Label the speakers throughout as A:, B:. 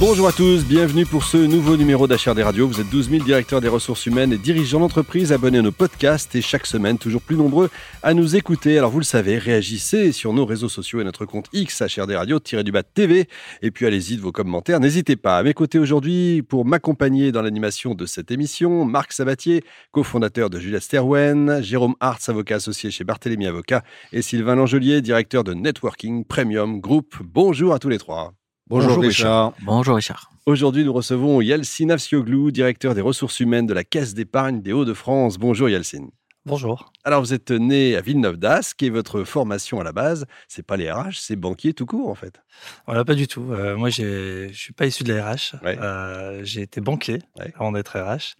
A: Bonjour à tous, bienvenue pour ce nouveau numéro d'HRD Radio. Vous êtes 12 000 directeurs des ressources humaines et dirigeants d'entreprise abonnés à nos podcasts et chaque semaine toujours plus nombreux à nous écouter. Alors vous le savez, réagissez sur nos réseaux sociaux et notre compte X HRD Radio-du-bas TV et puis allez-y de vos commentaires. N'hésitez pas à mes côtés aujourd'hui pour m'accompagner dans l'animation de cette émission. Marc Sabatier, cofondateur de Juliette Sterwen, Jérôme Hartz, avocat associé chez Barthélémy Avocat et Sylvain Langelier, directeur de Networking Premium Group. Bonjour à tous les trois.
B: Bonjour, Richard.
C: Bonjour Richard.
A: Aujourd'hui, nous recevons Yalcin Afsioglou, directeur des ressources humaines de la Caisse d'épargne des Hauts-de-France. Bonjour Yalcin.
D: Bonjour.
A: Alors, vous êtes né à Villeneuve d'Ascq qui est votre formation à la base. C'est pas les RH, c'est banquier tout court en fait.
D: Voilà, pas du tout. Euh, moi, je suis pas issu de la RH. Euh, j'ai été banquier avant d'être RH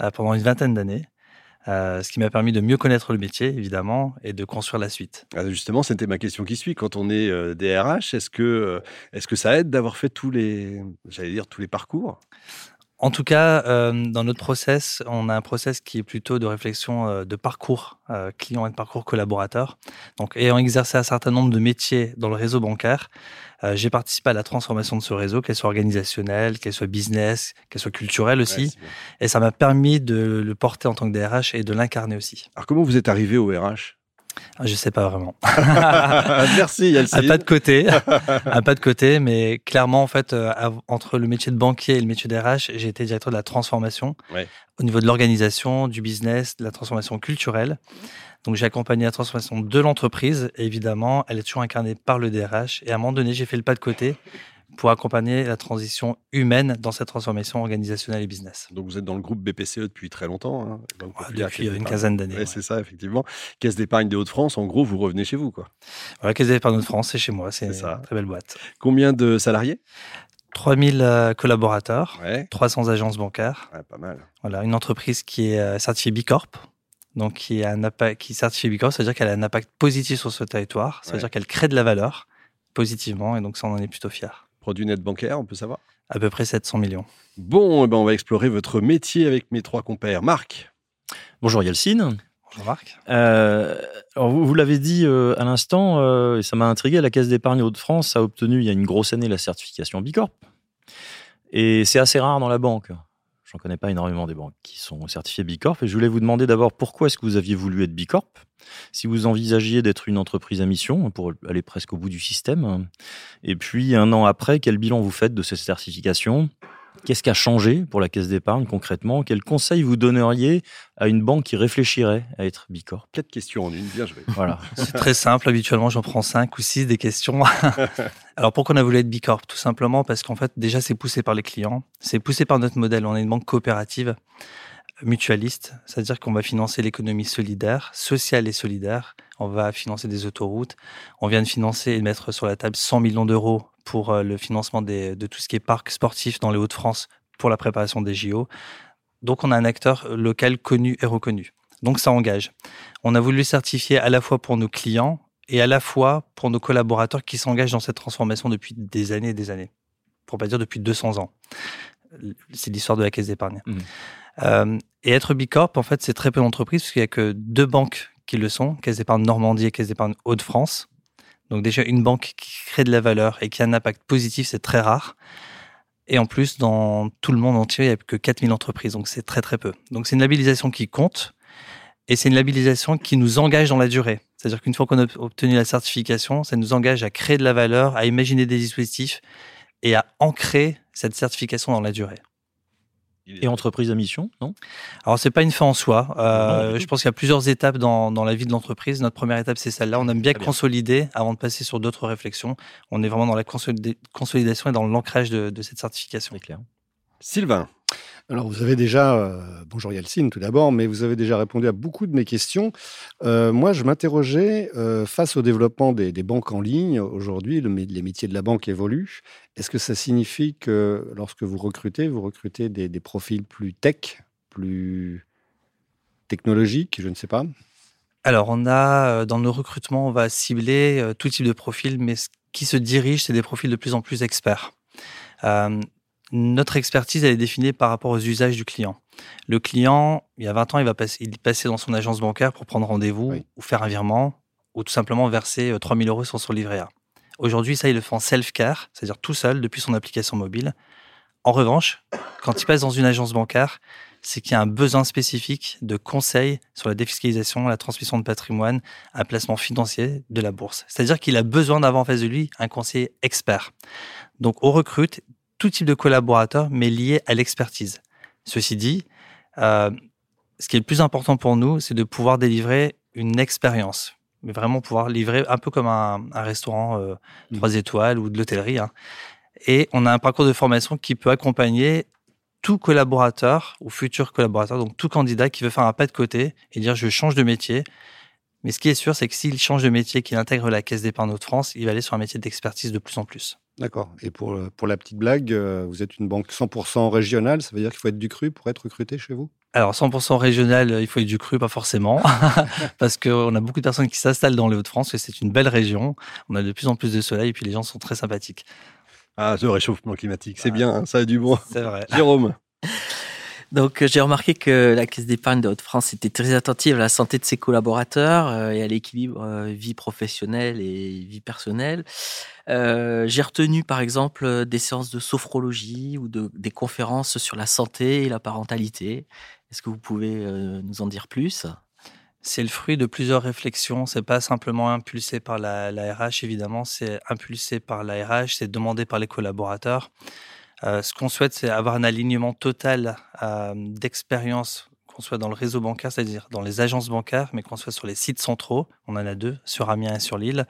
D: euh, pendant une vingtaine d'années. Euh, ce qui m'a permis de mieux connaître le métier, évidemment, et de construire la suite.
A: Ah, justement, c'était ma question qui suit. Quand on est euh, DRH, est-ce que, euh, que ça aide d'avoir fait tous les, dire, tous les parcours?
D: En tout cas, dans notre process, on a un process qui est plutôt de réflexion de parcours client et de parcours collaborateur. Donc, ayant exercé un certain nombre de métiers dans le réseau bancaire, euh, j'ai participé à la transformation de ce réseau, qu'elle soit organisationnelle, qu'elle soit business, qu'elle soit culturelle aussi. et ça m'a permis de le porter en tant que DRH et de l'incarner aussi.
A: Alors comment vous êtes arrivé au RH
D: je sais pas vraiment.
A: Merci Yalcine.
D: Un pas de côté, un pas de côté, mais clairement en fait euh, entre le métier de banquier et le métier d'RH, j'ai été directeur de la transformation au niveau de l'organisation, du business, de la transformation culturelle. Donc j'ai accompagné la transformation de l'entreprise. Évidemment, elle est toujours incarnée par le DRH. Et à un moment donné, j'ai fait le pas de côté pour accompagner la transition humaine dans cette transformation organisationnelle et business.
A: Donc vous êtes dans le groupe BPCE depuis très longtemps. Hein,
D: depuis une quinzaine d'années.
A: C'est ça, effectivement. Caisse d'épargne des Hauts-de-France, en gros, vous revenez chez vous. Quoi.
D: Voilà, Caisse d'épargne des Hauts-de-France, c'est chez moi. C'est une très belle boîte.
A: Combien de salariés?
D: 3000 euh, collaborateurs, 300 agences bancaires.
A: pas mal.
D: Voilà, une entreprise qui est euh, certifiée Bicorp, donc qui est un qui certifie Bicorp, c'est-à-dire qu'elle a un impact positif sur ce territoire, c'est-à-dire qu'elle crée de la valeur positivement, et donc ça on en est plutôt fier.
A: Produit net bancaire, on peut savoir?
D: À peu près 700 millions.
A: Bon, eh ben on va explorer votre métier avec mes trois compères. Marc
B: Bonjour Yelcine.
D: Bonjour Marc.
B: Euh, alors vous, l'avez dit euh, à l'instant, euh, et ça m'a intrigué, la Caisse d'épargne Hauts-de-France a obtenu il y a une grosse année la certification Bicorp. Et c'est assez rare dans la banque. Je ne connais pas énormément des banques qui sont certifiées Bicorp. Et je voulais vous demander d'abord pourquoi est-ce que vous aviez voulu être Bicorp? Si vous envisagiez d'être une entreprise à mission pour aller presque au bout du système. Et puis, un an après, quel bilan vous faites de cette certification? Qu'est-ce qui a changé pour la caisse d'épargne concrètement? Quel conseil vous donneriez à une banque qui réfléchirait à être Bicorp?
A: Quatre questions en une, bien joué.
D: Voilà. C'est très simple, habituellement j'en prends cinq ou six des questions. Alors pourquoi on a voulu être Bicorp? Tout simplement parce qu'en fait déjà c'est poussé par les clients, c'est poussé par notre modèle, on est une banque coopérative mutualiste, c'est-à-dire qu'on va financer l'économie solidaire, sociale et solidaire. On va financer des autoroutes. On vient de financer et de mettre sur la table 100 millions d'euros pour euh, le financement de tout ce qui est parc sportif dans les Hauts-de-France pour la préparation des JO. Donc on a un acteur local connu et reconnu. Donc ça engage. On a voulu le certifier à la fois pour nos clients et à la fois pour nos collaborateurs qui s'engagent dans cette transformation depuis des années et des années. Pour pas dire depuis 200 ans. C'est l'histoire de la caisse d'épargne. Mmh. Euh, et être Bicorp, en fait, c'est très peu d'entreprises, parce qu'il n'y a que deux banques qui le sont, Caisse d'épargne Normandie et Caisse d'épargne Hauts-de-France. Donc déjà, une banque qui crée de la valeur et qui a un impact positif, c'est très rare. Et en plus, dans tout le monde entier, il n'y a que 4000 entreprises, donc c'est très très peu. Donc c'est une labellisation qui compte, et c'est une labellisation qui nous engage dans la durée. C'est-à-dire qu'une fois qu'on a obtenu la certification, ça nous engage à créer de la valeur, à imaginer des dispositifs et à ancrer cette certification dans la durée.
B: Et entreprise à mission, non?
D: Alors, c'est pas une fin en soi. Euh, je pense qu'il y a plusieurs étapes dans, dans la vie de l'entreprise. Notre première étape, c'est celle-là. On aime bien consolider avant de passer sur d'autres réflexions. On est vraiment dans la consolidation et dans l'ancrage de, de cette certification.
B: clair.
A: Sylvain.
E: Alors, vous avez déjà, euh, bonjour Yalcine tout d'abord, mais vous avez déjà répondu à beaucoup de mes questions. Euh, moi, je m'interrogeais, euh, face au développement des, banques en ligne, aujourd'hui, les métiers de la banque évoluent. Est-ce que ça signifie que lorsque vous recrutez, vous recrutez des, profils plus tech, plus technologiques, je ne sais pas?
D: Alors, on a, dans nos recrutements, on va cibler tout type de profil, mais ce qui se dirigent, c'est des profils de plus en plus experts. Notre expertise, elle est définie par rapport aux usages du client. Le client, il y a 20 ans, il va passer, il passait dans son agence bancaire pour prendre rendez-vous ou faire un virement ou tout simplement verser 3000 euros sur son livret A. Aujourd'hui, ça, il le fait en self-care, c'est-à-dire tout seul depuis son application mobile. En revanche, quand il passe dans une agence bancaire, c'est qu'il y a un besoin spécifique de conseils sur la défiscalisation, la transmission de patrimoine, un placement financier de la bourse. C'est-à-dire qu'il a besoin d'avoir en face de lui un conseiller expert. Donc, on recrute tout type de collaborateurs, mais liés à l'expertise. Ceci dit, euh, ce qui est le plus important pour nous, c'est de pouvoir délivrer une expérience, mais vraiment pouvoir livrer un peu comme un, restaurant euh, mmh. trois étoiles ou de l'hôtellerie. Hein. Et on a un parcours de formation qui peut accompagner tout collaborateur ou futur collaborateur, donc tout candidat qui veut faire un pas de côté et dire je change de métier. Mais ce qui est sûr, c'est que s'il change de métier, qu'il intègre la Caisse d'épargne de France, il va aller sur un métier d'expertise de plus en plus.
E: D'accord. Et pour, pour la petite blague, euh, vous êtes une banque 100% régionale, ça veut dire qu'il faut être du cru pour être recruté chez vous?
D: Alors 100% régional, il faut être du cru, pas forcément, parce qu'on a beaucoup de personnes qui s'installent dans les Hauts-de-France, et c'est une belle région. On a de plus en plus de soleil, et puis les gens sont très sympathiques.
A: Ah, ce réchauffement climatique, c'est bien, hein, ça a du bon.
D: C'est vrai.
A: Jérôme
C: donc euh, j'ai remarqué que la Caisse d'épargne de Haute-France était très attentive à la santé de ses collaborateurs euh, et à l'équilibre euh, vie professionnelle et vie personnelle. j'ai retenu par exemple des séances de sophrologie ou de, des conférences sur la santé et la parentalité. Est-ce que vous pouvez nous en dire plus?
D: C'est le fruit de plusieurs réflexions. C'est pas simplement impulsé par la, la RH, évidemment. C'est impulsé par la RH, c'est demandé par les collaborateurs. Euh, ce qu'on souhaite, c'est avoir un alignement total euh, d'expérience, qu'on soit dans le réseau bancaire, c'est-à-dire dans les agences bancaires, mais qu'on soit sur les sites centraux. On en a deux, sur Amiens et sur Lille.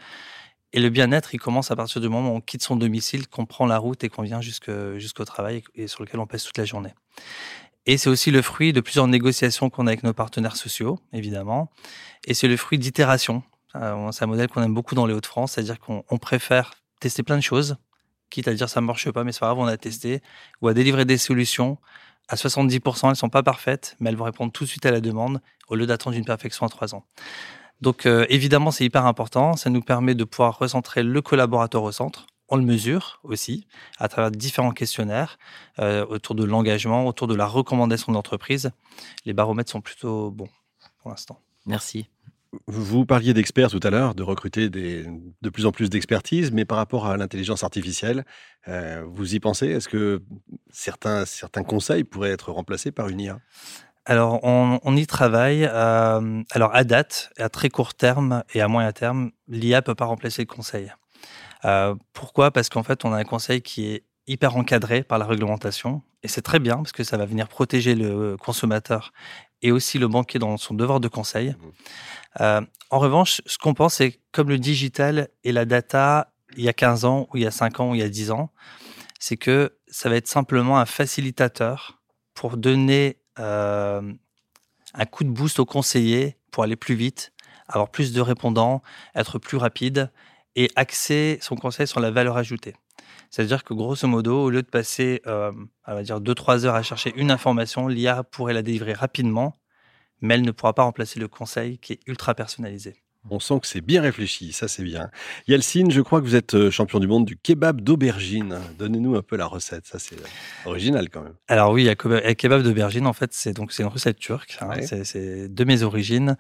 D: Et le bien-être, il commence à partir du moment où on quitte son domicile, qu'on prend la route et qu'on vient jusqu'au travail et sur lequel on passe toute la journée. Et c'est aussi le fruit de plusieurs négociations qu'on a avec nos partenaires sociaux, évidemment. Et c'est le fruit d'itérations. Euh, c'est un modèle qu'on aime beaucoup dans les Hauts-de-France, c'est-à-dire qu'on préfère tester plein de choses, à dire ça marche pas, mais c'est pas grave, on a testé, ou à délivrer des solutions. À 70%, elles sont pas parfaites, mais elles vont répondre tout de suite à la demande, au lieu d'attendre une perfection à trois ans. Donc euh, évidemment, c'est hyper important. Ça nous permet de pouvoir recentrer le collaborateur au centre. On le mesure aussi à travers différents questionnaires euh, autour de l'engagement, autour de la recommandation d'entreprise. Les baromètres sont plutôt bons pour l'instant.
C: Merci.
A: Vous parliez d'experts tout à l'heure, de recruter de plus en plus d'expertise, mais par rapport à l'intelligence artificielle, euh, vous y pensez? Est-ce que certains, certains conseils pourraient être remplacés par une IA
D: alors, on, y travaille. Euh, alors, à date, à très court terme et à moyen terme, l'IA peut pas remplacer le conseil. Euh, pourquoi? Parce qu'en fait, on a un conseil qui est hyper encadré par la réglementation. Et c'est très bien parce que ça va venir protéger le consommateur et aussi le banquier dans son devoir de conseil. Mmh. Euh, en revanche, ce qu'on pense, c'est comme le digital et la data il y a 15 ans, ou il y a 5 ans, ou il y a 10 ans, c'est que ça va être simplement un facilitateur pour donner euh, un coup de boost au conseiller pour aller plus vite, avoir plus de répondants, être plus rapide et axer son conseil sur la valeur ajoutée. C'est-à-dire que grosso modo, au lieu de passer, euh, on va dire, 2-3 heures à chercher une information, l'IA pourrait la délivrer rapidement mais elle ne pourra pas remplacer le conseil qui est ultra personnalisé.
A: On sent que c'est bien réfléchi, ça c'est bien. Yalcine, je crois que vous êtes euh, champion du monde du kebab d'aubergine. Donnez-nous un peu la recette, ça c'est original quand même.
D: Alors oui, le kebab d'aubergine, en fait, c'est donc c'est une recette turque. Hein. c'est de mes origines.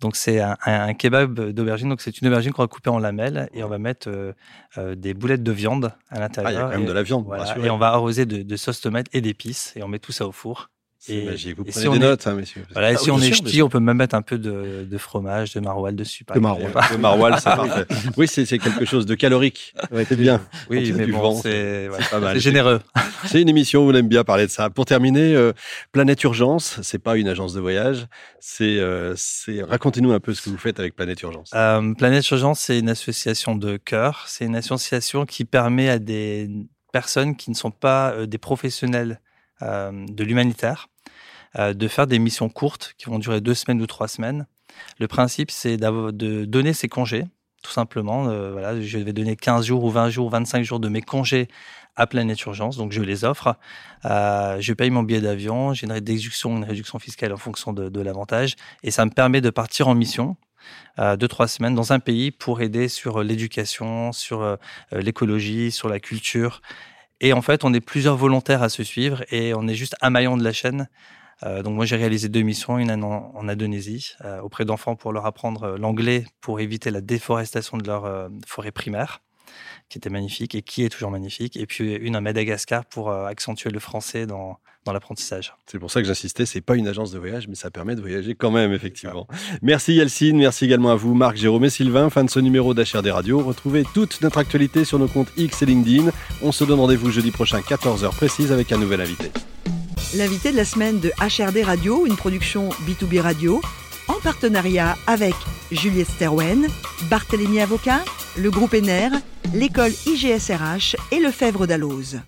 D: Donc c'est un, kebab d'aubergine. Donc c'est une aubergine qu'on va couper en lamelles et on va mettre euh, euh, des boulettes de viande à l'intérieur.
A: Ah, il y a quand même de la viande.
D: et on va arroser de, de sauce tomate et d'épices et on met tout ça au four.
A: C'est magique. Vous prenez des notes, hein, messieurs.
D: Voilà, si on est ch'ti, on peut même mettre un peu de, de fromage, de maroilles dessus.
A: De maroilles. de maroilles, c'est parfait. Oui, c'est quelque chose de calorique. c'est bien.
D: Oui, mais bon, c'est pas mal. C'est généreux.
A: C'est une émission où on aime bien parler de ça. Pour terminer, euh, Planète Urgence, c'est pas une agence de voyage. C'est, euh, racontez-nous un peu ce que vous faites avec Planète Urgence.
D: Euh, Planète Urgence, c'est une association de cœur. C'est une association qui permet à des personnes qui ne sont pas des professionnels de l'humanitaire, euh, de faire des missions courtes qui vont durer deux semaines ou trois semaines. Le principe, c'est de donner ses congés, tout simplement. Euh, voilà, je vais donner 15 jours ou 20 jours, ou 25 jours de mes congés à Planète Urgence, donc je les offre. je paye mon billet d'avion, j'ai une réduction, une réduction fiscale en fonction de, de l'avantage, et ça me permet de partir en mission euh, deux, trois semaines dans un pays pour aider sur l'éducation, sur l'écologie, sur la culture. Et en fait, on est plusieurs volontaires à se suivre et on est juste un maillon de la chaîne. donc moi j'ai réalisé deux missions, une en, Indonésie auprès d'enfants pour leur apprendre l'anglais pour éviter la déforestation de leur forêt primaire qui était magnifique et qui est toujours magnifique. Et puis une à Madagascar pour euh, accentuer le français dans, dans l'apprentissage.
A: C'est pour ça que j'insistais, c'est pas une agence de voyage, mais ça permet de voyager quand même, effectivement. Merci Yelcine, merci également à vous, Marc, Jérôme et Sylvain. Fin de ce numéro d'HRD Radio. Retrouvez toute notre actualité sur nos comptes X et LinkedIn. On se donne rendez-vous jeudi prochain, 14h précise, avec un nouvel invité.
F: L'invité de la semaine de HRD Radio, une production B2B Radio, en partenariat avec Juliette Sterwen, Barthélémy Avocat, le groupe ENER, l'école IGSRH et le Fèvre d'Alloz.